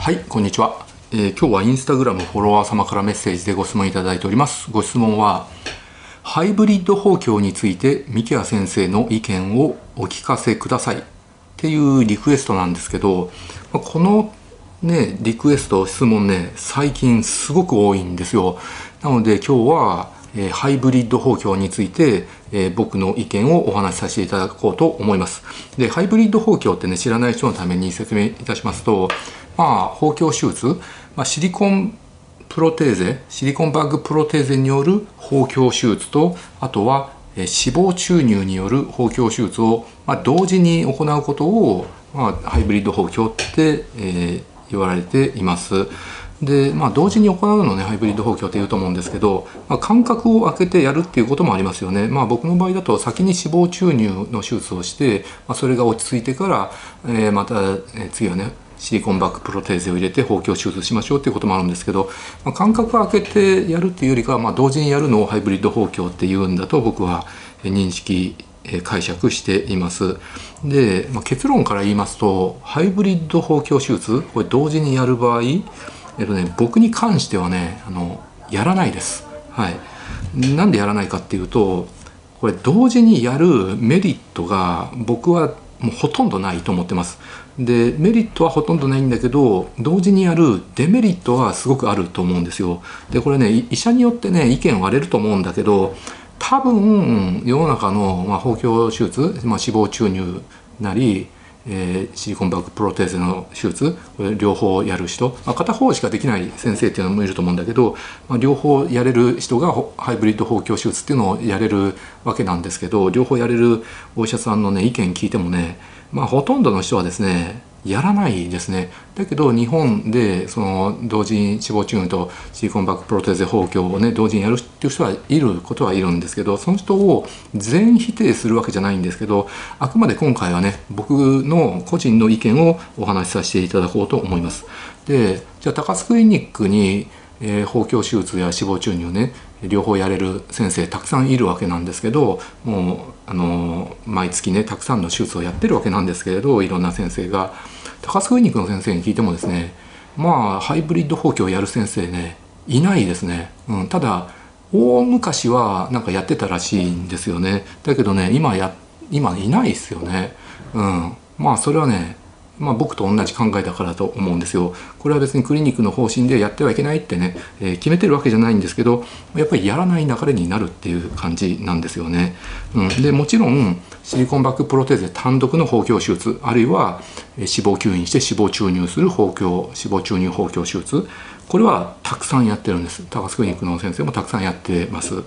はいこんにちは、えー、今日はインスタグラムフォロワー様からメッセージでご質問いただいております。ご質問はハイブリッド包協について三木谷先生の意見をお聞かせください。っていうリクエストなんですけどこのねリクエスト質問ね最近すごく多いんですよ。なので今日はえー、ハイブリッド包協について、えー、僕の意見をお話しさせていただこうと思います。で、ハイブリッド包協ってね、知らない人のために説明いたしますと、まあ、包協手術、まあ、シリコンプロテーゼ、シリコンバッグプロテーゼによる包協手術と、あとは、えー、脂肪注入による包協手術を、まあ、同時に行うことを、まあ、ハイブリッド包協って、えー、言われています。で、まあ、同時に行うのねハイブリッド包協っていうと思うんですけど、まあ、間隔を空けてやるっていうこともありますよね。まあ、僕の場合だと先に脂肪注入の手術をして、まあ、それが落ち着いてから、えー、また、えー、次はねシリコンバックプロテーゼを入れて包協手術しましょうっていうこともあるんですけど、まあ、間隔を空けてやるっていうよりかは、まあ、同時にやるのをハイブリッド包協っていうんだと僕は認識解釈しています。で、まあ、結論から言いますとハイブリッド包協手術これ同時にやる場合えっとね、僕に関してはねあのやらないです。はい、なんでやらないかっていうとこれ同時にやるメリットが僕はもうほとんどないと思ってます。でメリットはほとんどないんだけど同時にやるデメリットはすごくあると思うんですよ。でこれね医者によってね意見割れると思うんだけど多分世の中の、まあ、包協手術、まあ、脂肪注入なりえー、シリコンバッグプロテーゼの手術これ両方やる人、まあ、片方しかできない先生っていうのもいると思うんだけど、まあ、両方やれる人がハイブリッド包強手術っていうのをやれるわけなんですけど両方やれるお医者さんのね意見聞いてもね、まあ、ほとんどの人はですねやらないですねだけど日本でその同時に脂肪注入とシリコンバックプロテーゼ包協をね同時にやるっていう人はいることはいるんですけどその人を全否定するわけじゃないんですけどあくまで今回はね僕の個人の意見をお話しさせていただこうと思います。でじゃあ高須クリニックにえー、包協手術や脂肪注入ね両方やれる先生たくさんいるわけなんですけどもうあの毎月ねたくさんの手術をやってるわけなんですけれどいろんな先生が。高須クリニックの先生に聞いてもですねまあハイブリッド包協をやる先生ねいないですね、うん、ただ大昔はなんかやってたらしいんですよね。だけどね今や今いないですよね。うんまあそれはねまあ、僕と同じ考えだからと思うんですよ。これは別にクリニックの方針でやってはいけないってね、えー、決めてるわけじゃないんですけどやっぱりやらない流れになるっていう感じなんですよね。うん、でもちろんシリコンバックプロテーゼ単独の包協手術あるいは脂肪吸引して脂肪注入する包協脂肪注入包協手術これはたくさんやってるんです高須クリニックの先生もたくさんやってます。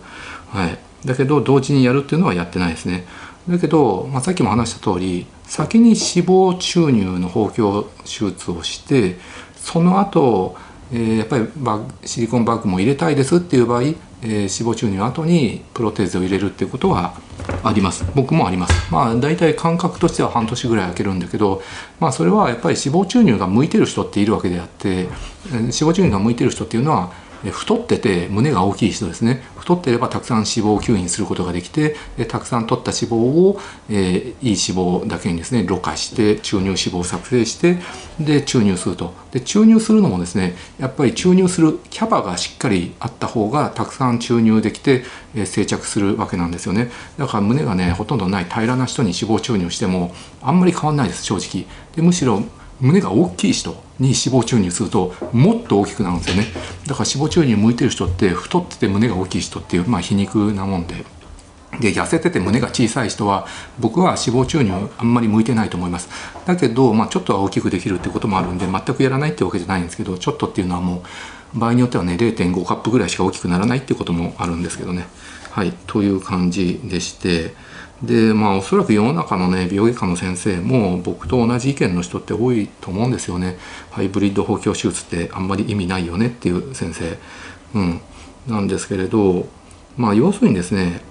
はい、だけど同時にやるっていうのはやってないですね。だけど、まあ、さっきも話した通り先に脂肪注入の包協手術をしてその後、えー、やっぱりバシリコンバッグも入れたいですっていう場合、えー、脂肪注入の後にプロテーゼを入れるっていうことはあります。僕もあります。まあ大体感覚としては半年ぐらい空けるんだけどまあそれはやっぱり脂肪注入が向いてる人っているわけであってえ脂肪注入が向いてる人っていうのは太ってて胸が大きい人ですね。太ってればたくさん脂肪を吸引することができてたくさん取った脂肪を、えー、いい脂肪だけにですねろ過して注入脂肪を作成してで注入すると。で注入するのもですねやっぱり注入するキャパがしっかりあった方がたくさん注入できて、えー、定着するわけなんですよね。だから胸がねほとんどない平らな人に脂肪注入してもあんまり変わんないです正直。でむしろ胸が大きい人に脂肪注入するともっと大きくなるんですよね。だから脂肪注入向いてる人って太ってて胸が大きい人っていう、まあ、皮肉なもんで。で痩せてて胸が小さい人は僕は脂肪注入あんまり向いてないと思います。だけど、まあ、ちょっとは大きくできるってこともあるんで全くやらないってわけじゃないんですけどちょっとっていうのはもう場合によってはね0.5カップぐらいしか大きくならないってこともあるんですけどね。はいという感じでして。でまあおそらく世の中のね美容外科の先生も僕と同じ意見の人って多いと思うんですよね。ハイブリッド包協手術ってあんまり意味ないよねっていう先生。うん。なんですけれどまあ要するにですね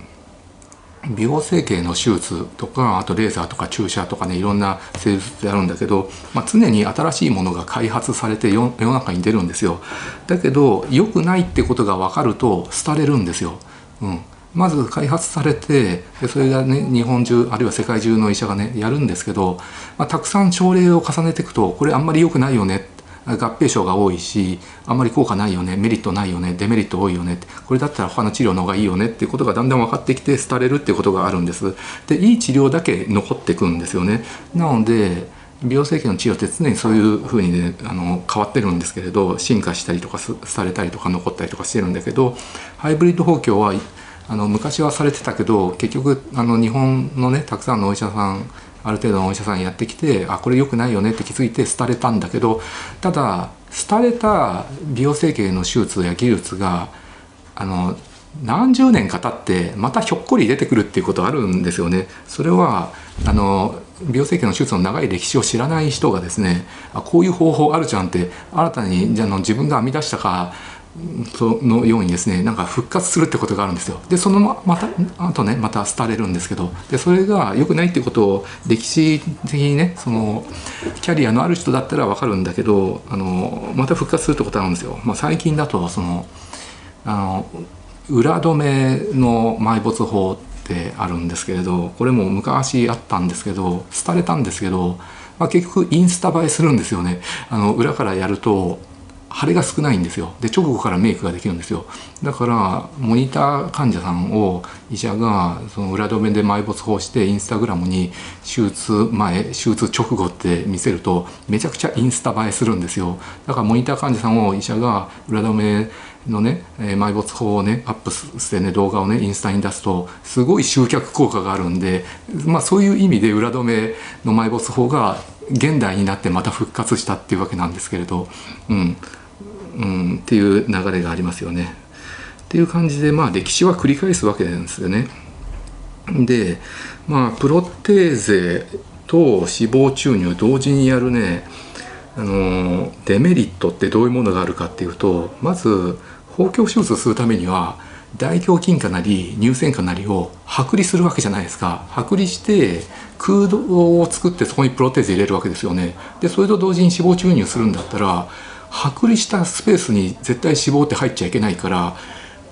美容整形の手術とかあとレーザーとか注射とかねいろんな施術ってあるんだけど、まあ、常に新しいものが開発されて世の中に出るんですよ。だけど良くないってことが分かると廃れるんですよ、うん、まず開発されてでそれがね日本中あるいは世界中の医者がねやるんですけど、まあ、たくさん症例を重ねていくとこれあんまり良くないよね合併症が多いしあんまり効果ないよねメリットないよねデメリット多いよねこれだったら他の治療の方がいいよねっていうことがだんだん分かってきて廃れるっていうことがあるんです。でいい治療だけ残っていくんですよね。なので美容整形の治療って常にそういうふうにねあの変わってるんですけれど進化したりとかされたりとか残ったりとかしてるんだけどハイブリッド包協はあの昔はされてたけど結局あの日本のねたくさんのお医者さんある程度のお医者さんやってきてあこれ良くないよねって気づいて廃れたんだけどただ廃れた美容整形の手術や技術があの何十年か経ってまたひょっこり出てくるっていうことあるんですよね。それはあの美容整形の手術の長い歴史を知らない人がですねあこういう方法あるじゃんって新たにじゃあの自分が編み出したかそのようにですね。なんか復活するってことがあるんですよ。でそのままたあとねまた廃れるんですけど。でそれが良くないっていうことを歴史的にねそのキャリアのある人だったら分かるんだけどあのまた復活するってことあるんですよ、まあ、最近だとそのあの裏止めの埋没法ってあるんですけれどこれも昔あったんですけど廃れたんですけど、まあ、結局インスタ映えするんですよね。あの裏からやると腫れが少ないんですよ。で直後からメイクができるんですよ。だからモニター患者さんを医者がその裏止めで埋没法してインスタグラムに手術前手術直後って見せるとめちゃくちゃインスタ映えするんですよ。だからモニター患者さんを医者が裏止めのね、え埋没法をねアップしてね動画をねインスタに出すとすごい集客効果があるんでまあそういう意味で裏止めの埋没法が現代になってまた復活したっていうわけなんですけれど。うん。うん、っていう流れがありますよね。っていう感じでまあ歴史は繰り返すわけなんですよね。でまあプロテーゼと脂肪注入同時にやるねあのデメリットってどういうものがあるかっていうとまず包協手術するためには大胸筋かなり乳腺かなりを剥離するわけじゃないですか剥離して空洞を作ってそこにプロテーゼ入れるわけですよねでそれと同時に脂肪注入するんだったら剥離したスペースに絶対脂肪って入っちゃいけないから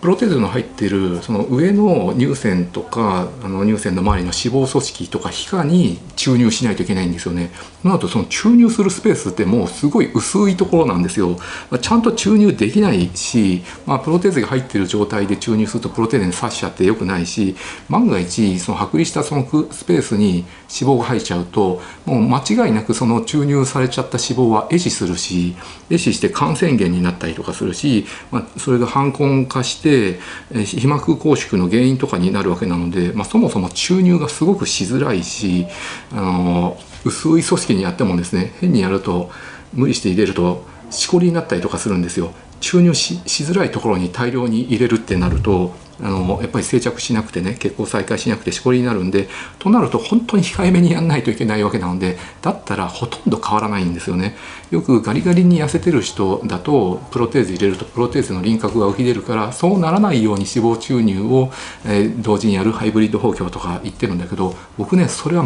プロテーゼの入ってるその上の乳腺とかあの乳腺の周りの脂肪組織とか皮下に注入しないといけないんですよね。その後その注入するスペースってもうすごい薄いところなんですよ。ちゃんと注入できないし、まあ、プロテーゼが入っている状態で注入するとプロテーゼに刺しちゃってよくないし万が一その剥離したそのスペースに脂肪が入っちゃうともう間違いなくその注入されちゃった脂肪は壊死するし壊死して感染源になったりとかするし、まあ、それが反根化して皮膜拘縮の原因とかになるわけなので、まあ、そもそも注入がすごくしづらいしあの薄い組織にやってもですね変にやると無理して入れるとしこりになったりとかするんですよ。注入しづらいところに大量に入れるってなるとあのやっぱり定着しなくてね血行再開しなくてしこりになるんでとなると本当に控えめにやんないといけないわけなのでだったらほとんど変わらないんですよねよくガリガリに痩せてる人だとプロテーゼ入れるとプロテーゼの輪郭が浮き出るからそうならないように脂肪注入を、えー、同時にやるハイブリッド包協とか言ってるんだけど僕ねそれは、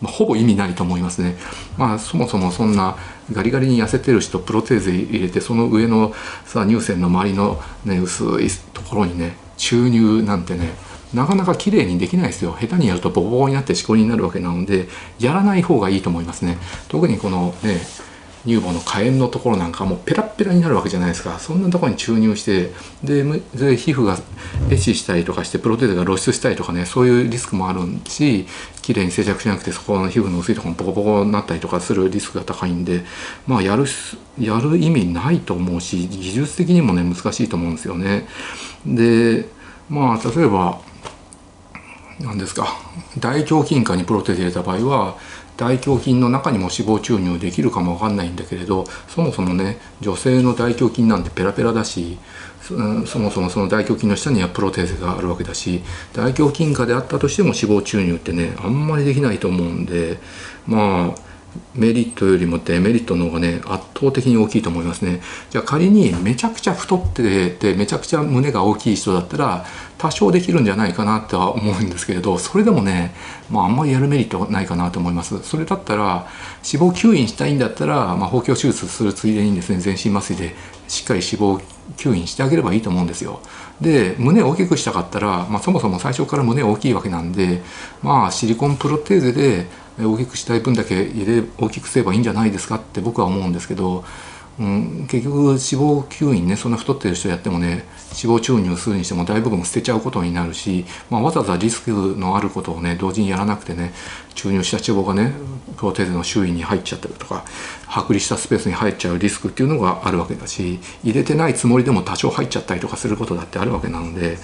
ま、あ、ほぼ意味ないと思いますね。まあ、そもそもそんなガリガリに痩せてる人プロテーゼ入れてその上のさ乳腺の周りの、ね、薄いところにね注入なんてねなかなか綺麗にできないですよ下手にやるとボコボコになってしこりになるわけなのでやらない方がいいと思いますね特にこのね乳房の火炎のところなんかもうペラペラになるわけじゃないですかそんなところに注入してでで皮膚が壊死したりとかしてプロテーゼが露出したりとかねそういうリスクもあるし綺麗に静着しなくてそこの皮膚の薄いところにボコボコになったりとかするリスクが高いんでまあやるやる意味ないと思うし技術的にもね難しいと思うんですよね。でまあ例えば何ですか？大胸筋下にプロテーゼ入れた場合は大胸筋の中にも脂肪注入できるかもわかんないんだけれどそもそもね女性の大胸筋なんてペラペラだしそもそもその大胸筋の下にはプロテーゼがあるわけだし大胸筋下であったとしても脂肪注入ってねあんまりできないと思うんでまあメリットよりもデメリットの方がね圧倒的に大きいと思いますね。じゃあ仮にめちゃくちゃ太っててめちゃくちゃ胸が大きい人だったら多少できるんじゃないかなとは思うんですけれどそれでもね、まあ、あんまりやるメリットないかなと思います。それだったら脂肪吸引したいんだったら、まあ、包協手術するついでにですね全身麻酔でしっかり脂肪吸引してあげればいいと思うんですよ。で胸を大きくしたかったら、まあ、そもそも最初から胸大きいわけなんでまあシリコンプロテーゼで大きくしたい分だけ入れ大きくすればいいんじゃないですかって僕は思うんですけどうん、結局脂肪吸引ねそんな太ってる人やってもね脂肪注入するにしても大部分捨てちゃうことになるし、まあ、わざわざリスクのあることをね同時にやらなくてね注入した脂肪がねプロテーゼの周囲に入っちゃったりとか剥離したスペースに入っちゃうリスクっていうのがあるわけだし入れてないつもりでも多少入っちゃったりとかすることだってあるわけなので。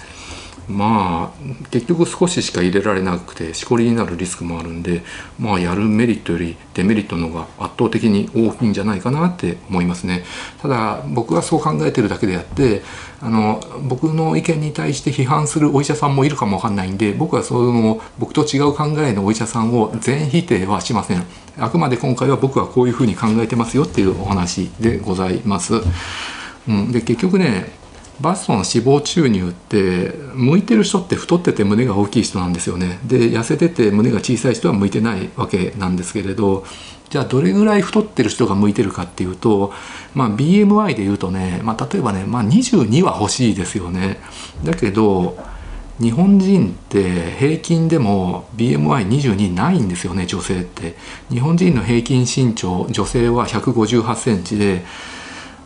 まあ結局少ししか入れられなくてしこりになるリスクもあるんでまあやるメリットよりデメリットの方が圧倒的に大きいんじゃないかなって思いますね。ただ僕はそう考えてるだけであってあの僕の意見に対して批判するお医者さんもいるかもわかんないんで僕はその僕と違う考えのお医者さんを全否定はしません。あくまで今回は僕はこういうふうに考えてますよっていうお話でございます、うん、で結局ねバストの脂肪注入って向いてる人って太ってて胸が大きい人なんですよね。で痩せてて胸が小さい人は向いてないわけなんですけれどじゃあどれぐらい太ってる人が向いてるかっていうと、まあ、BMI でいうとね、まあ、例えばね、まあ、22は欲しいですよね。だけど日本人って平均でも BMI22 ないんですよね女性って。日本人の平均身長女性は158ンチで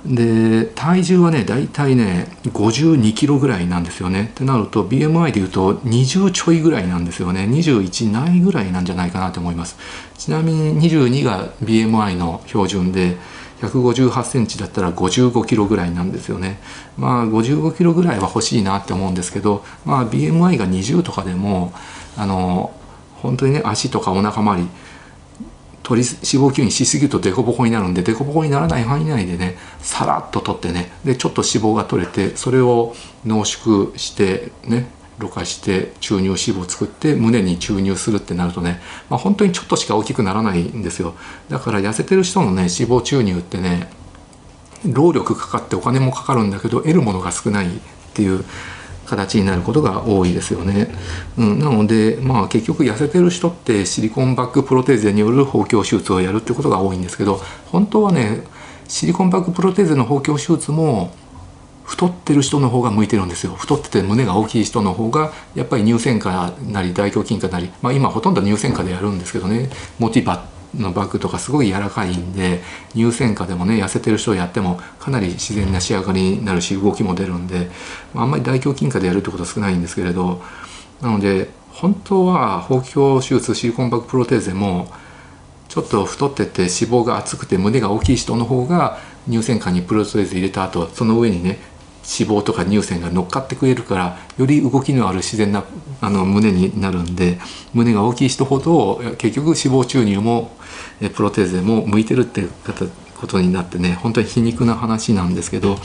で体重はね大体ね52キロぐらいなんですよね。ってなると BMI でいうと20ちょいぐらいなんですよね。21ないぐらいなんじゃないかなと思います。ちなみに22が BMI の標準で158センチだったら55キロぐらいなんですよね。まあ55キロぐらいは欲しいなって思うんですけどまあ BMI が20とかでもあの本当にね足とかお腹周り取り脂肪吸引しすぎるとデコボコになるんでデコボコにならない範囲内でねさらっと取ってねでちょっと脂肪が取れてそれを濃縮してねろ過して注入脂肪を作って胸に注入するってなるとね、まあ、本当にちょっとしか大きくならないんですよ。だから痩せてる人のね脂肪注入ってね労力かかってお金もかかるんだけど得るものが少ないっていう形になることが多いですよね。うん、なので、まあ、結局痩せてる人ってシリコンバックプロテーゼによる包協手術をやるってことが多いんですけど本当はねシリコンバックプロテーゼの包協手術も太ってる人の方が向いてるんですよ太ってて胸が大きい人の方がやっぱり乳腺下なり大胸筋下なり、まあ、今ほとんど乳腺下でやるんですけどねモティバのバッグとかすごい柔らかいんで乳腺下でもね痩せてる人をやってもかなり自然な仕上がりになるし動きも出るんであんまり大胸筋下でやるってことは少ないんですけれどなので本当は包協手術シリコンバッグプロテーゼもちょっと太ってて脂肪が厚くて胸が大きい人の方が乳腺下にプロテーゼ入れた後その上にね脂肪とか乳腺が乗っかってくれるからより動きのある自然なあの胸になるんで胸が大きい人ほど結局脂肪注入もプロテーゼも向いてるってことになってね本当に皮肉な話なんですけど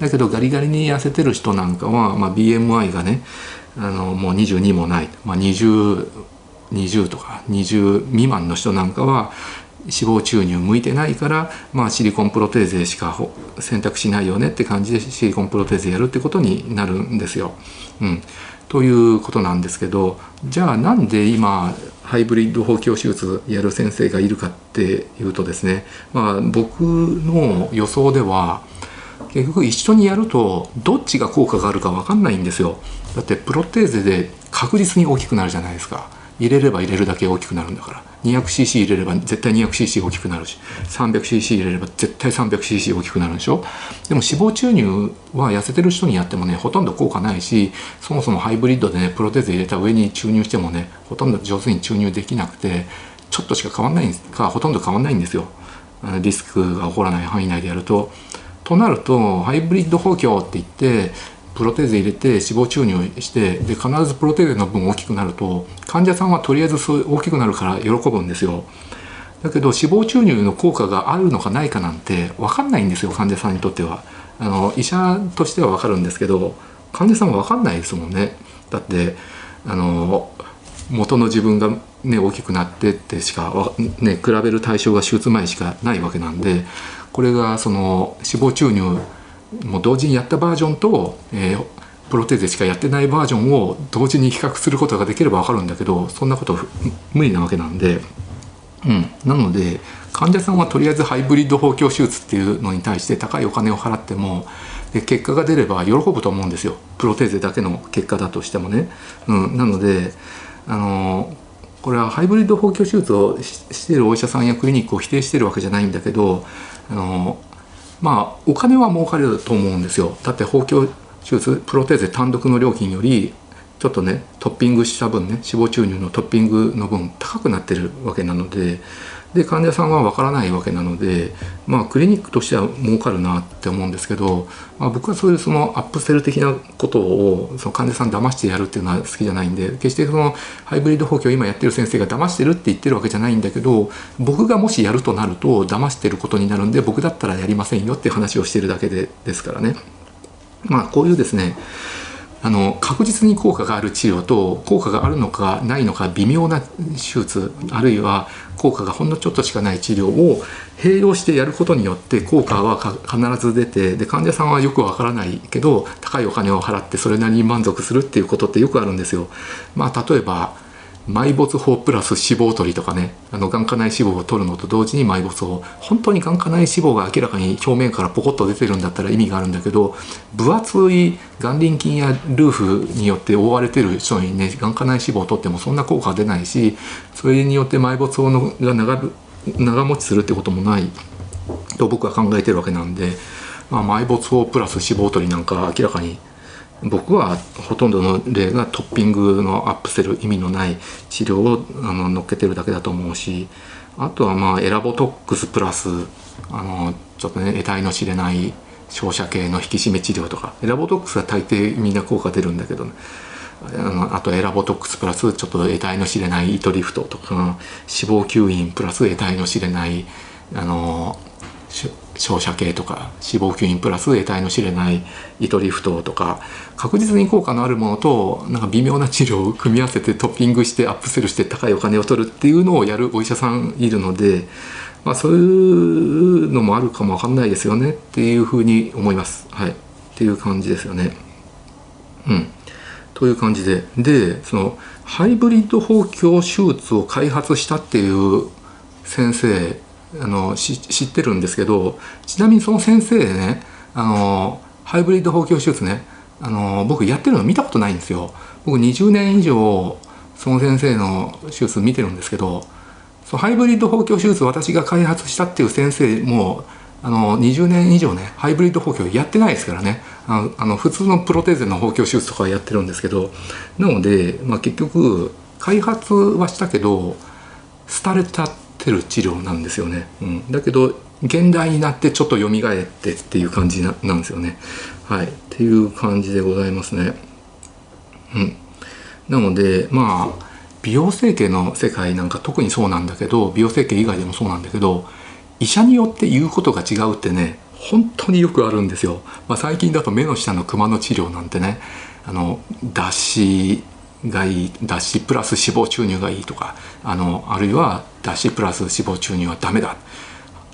だけどガリガリに痩せてる人なんかは、まあ、BMI がねあのもう22もない、まあ20、20とか20未満の人なんかは脂肪注入向いてないから、まあ、シリコンプロテーゼしか選択しないよねって感じでシリコンプロテーゼやるってことになるんですよ。うん、ということなんですけどじゃあなんで今ハイブリッド包協手術やる先生がいるかっていうとですね、まあ、僕の予想では結局一緒にやるとどっちが効果があるか分かんないんですよ。だってプロテーゼで確実に大きくなるじゃないですか。入れれば入れるだけ大きくなるんだから。200cc 入れれば絶対 200cc 大きくなるし。300cc 入れれば絶対 300cc 大きくなるでしょ？でも脂肪注入は痩せてる人にやってもねほとんど効果ないしそもそもハイブリッドでねプロテーゼ入れた上に注入してもねほとんど上手に注入できなくてちょっとしか変わんないんですかほとんど変わんないんですよ。リスクが起こらない範囲内でやると。となるとハイブリッド補強って言ってプロテーゼ入れて脂肪注入してで必ずプロテーゼの分大きくなると患者さんはとりあえずそう大きくなるから喜ぶんですよ。だけど脂肪注入の効果があるのかないかなんて分かんないんですよ患者さんにとっては。あの医者としては分かるんですけど患者さんは分かんないですもんね。だってあの元の自分がね大きくなってってしか、ね、比べる対象が手術前しかないわけなんでこれがその脂肪注入もう同時にやったバージョンと、えー、プロテーゼしかやってないバージョンを同時に比較することができれば分かるんだけどそんなこと無理なわけなんで、うん、なので患者さんはとりあえずハイブリッド包協手術っていうのに対して高いお金を払ってもで結果が出れば喜ぶと思うんですよ。プロテーゼだけの結果だとしてもね。うん、なのであのこれはハイブリッド包協手術をしているお医者さんやクリニックを否定してるわけじゃないんだけどあのまあお金は儲かると思うんですよ。だって包協手術プロテーゼ単独の料金よりちょっとねトッピングした分ね脂肪注入のトッピングの分高くなってるわけなのでで患者さんは分からないわけなので、まあ、クリニックとしては儲かるなって思うんですけど、まあ、僕はそういうそのアップセル的なことをその患者さん騙してやるっていうのは好きじゃないんで決してそのハイブリッド補強を今やってる先生が騙してるって言ってるわけじゃないんだけど僕がもしやるとなると騙してることになるんで僕だったらやりませんよって話をしてるだけでですからね。まあ、こういうですねあの確実に効果がある治療と効果があるのかないのか微妙な手術あるいは効果がほんのちょっとしかない治療を併用してやることによって効果は必ず出てで患者さんはよくわからないけど高いお金を払ってそれなりに満足するっていうことってよくあるんですよ。まあ、例えば埋没法プラス脂肪取りとかねあの眼下内脂肪を取るのと同時に埋没法。本当に眼下内脂肪が明らかに表面からポコッと出てるんだったら意味があるんだけど分厚い眼輪筋やルーフによって覆われてる人にね眼下内脂肪を取ってもそんな効果は出ないしそれによって埋没法のが長長持ちするってこともない。と僕は考えてるわけなんで、まあ、埋没法プラス脂肪取りなんか明らかに僕はほとんどの例がトッピングのアップセル意味のない治療をあの乗っけてるだけだと思うしあとはまあエラボトックスプラスあのちょっとね得体の知れない照射系の引き締め治療とかエラボトックスは大抵みんな効果出るんだけど、ね、あのあとエラボトックスプラスちょっと得体の知れない糸リフトとか脂肪吸引プラス得体の知れないあの照射系とか脂肪吸引プラス得体の知れない糸リフトとか確実に効果のあるものとなんか微妙な治療を組み合わせてトッピングしてアップセルして高いお金を取るっていうのをやるお医者さんいるので、まあ、そういうのもあるかもわかんないですよねっていうふうに思います。はい、っていう感じですよね。うん、という感じででそのハイブリッド包協手術を開発したっていう先生あの知ってるんですけどちなみにその先生ねあのハイブリッド包協手術ねあの僕やってるの見たことないんですよ。僕20年以上その先生の手術見てるんですけどそのハイブリッド包協手術私が開発したっていう先生もあの20年以上ねハイブリッド包協やってないですからね。あのあの普通のプロテーゼの包協手術とかやってるんですけどなので、まあ、結局開発はしたけど廃れたてる治療なんですよね、うん、だけど現代になってちょっと蘇ってっていう感じななんですよね。はい。っていう感じでございますね。うん。なのでまあ美容整形の世界なんか特にそうなんだけど美容整形以外でもそうなんだけど医者によって言うことが違うってね本当によくあるんですよ、まあ、最近だと目の下のクマの治療なんてねあの脱脂がいい脱脂プラス脂肪注入がいいとかあのあるいは脱脂プラス脂肪注入はダメだ。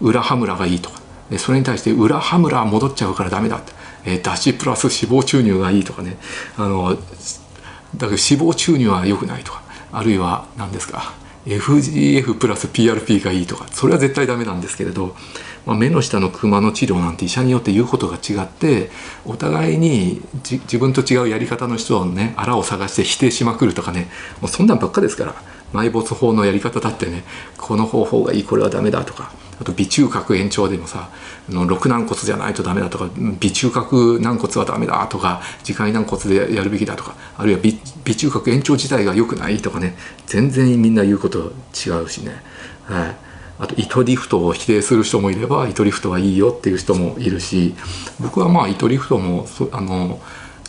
裏ハムラがいいとか。でそれに対して裏ハムラ戻っちゃうからダメだ。って、え、脱脂プラス脂肪注入がいいとかね。あのだから脂肪注入は良くないとか。あるいは何ですか。FGF プラス PRP がいいとか。それは絶対ダメなんですけれど。まあ、目の下のクマの治療なんて医者によって言うことが違ってお互いに自分と違うやり方の人をねあらを探して否定しまくるとかねもうそんなんばっかですから埋没法のやり方だってねこの方法がいいこれはダメだとかあと微中隔延長でもさの肋軟骨じゃないとダメだとか微中隔軟骨はダメだとか自戒軟骨でやるべきだとかあるいは微中隔延長自体が良くないとかね全然みんな言うこと違うしね。はいあと糸リフトを否定する人もいれば糸リフトはいいよっていう人もいるし僕はまあ糸リフトもあの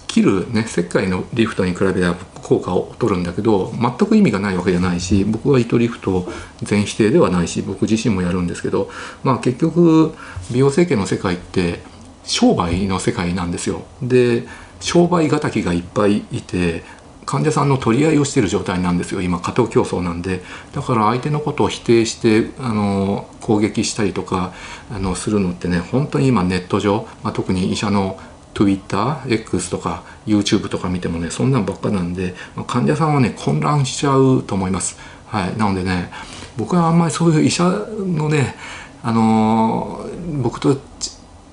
切るね石灰のリフトに比べれば効果を取るんだけど全く意味がないわけじゃないし僕は糸リフト全否定ではないし僕自身もやるんですけどまあ結局美容整形の世界って商売の世界なんですよ。で商売敵がいっぱいいて患者さんの取り合いをしている状態なんですよ。今過当競争なんで。だから相手のことを否定してあの攻撃したりとかあのするのってね本当に今ネット上、まあ、特に医者の TwitterX とか YouTube とか見てもねそんなんばっかなんで、まあ、患者さんはね混乱しちゃうと思います。はい、なのでね僕はあんまりそういう医者のねあの僕と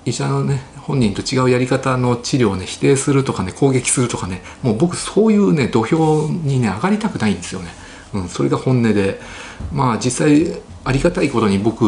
医者のね本人と違うやり方の治療をね否定するとかね攻撃するとかねもう僕そういうね土俵にね上がりたくないんですよね。うん、それが本音でまあ実際ありがたいことに僕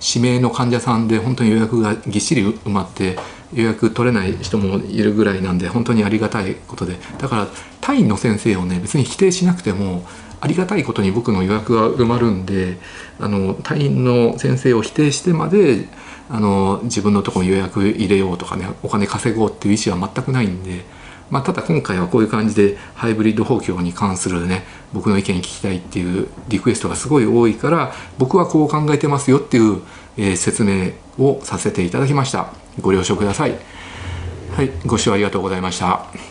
指名の患者さんで本当に予約がぎっしり埋まって予約取れない人もいるぐらいなんで本当にありがたいことで。だから単位の先生をね別に否定しなくてもありがたいことに僕の予約が埋まるんであの隊員の先生を否定してまであの自分のとこに予約入れようとかねお金稼ごうっていう意思は全くないんで、まあ、ただ今回はこういう感じでハイブリッド補強に関するね僕の意見聞きたいっていうリクエストがすごい多いから僕はこう考えてますよっていう、えー、説明をさせていただきました。ご了承ください。はいご視聴ありがとうございました。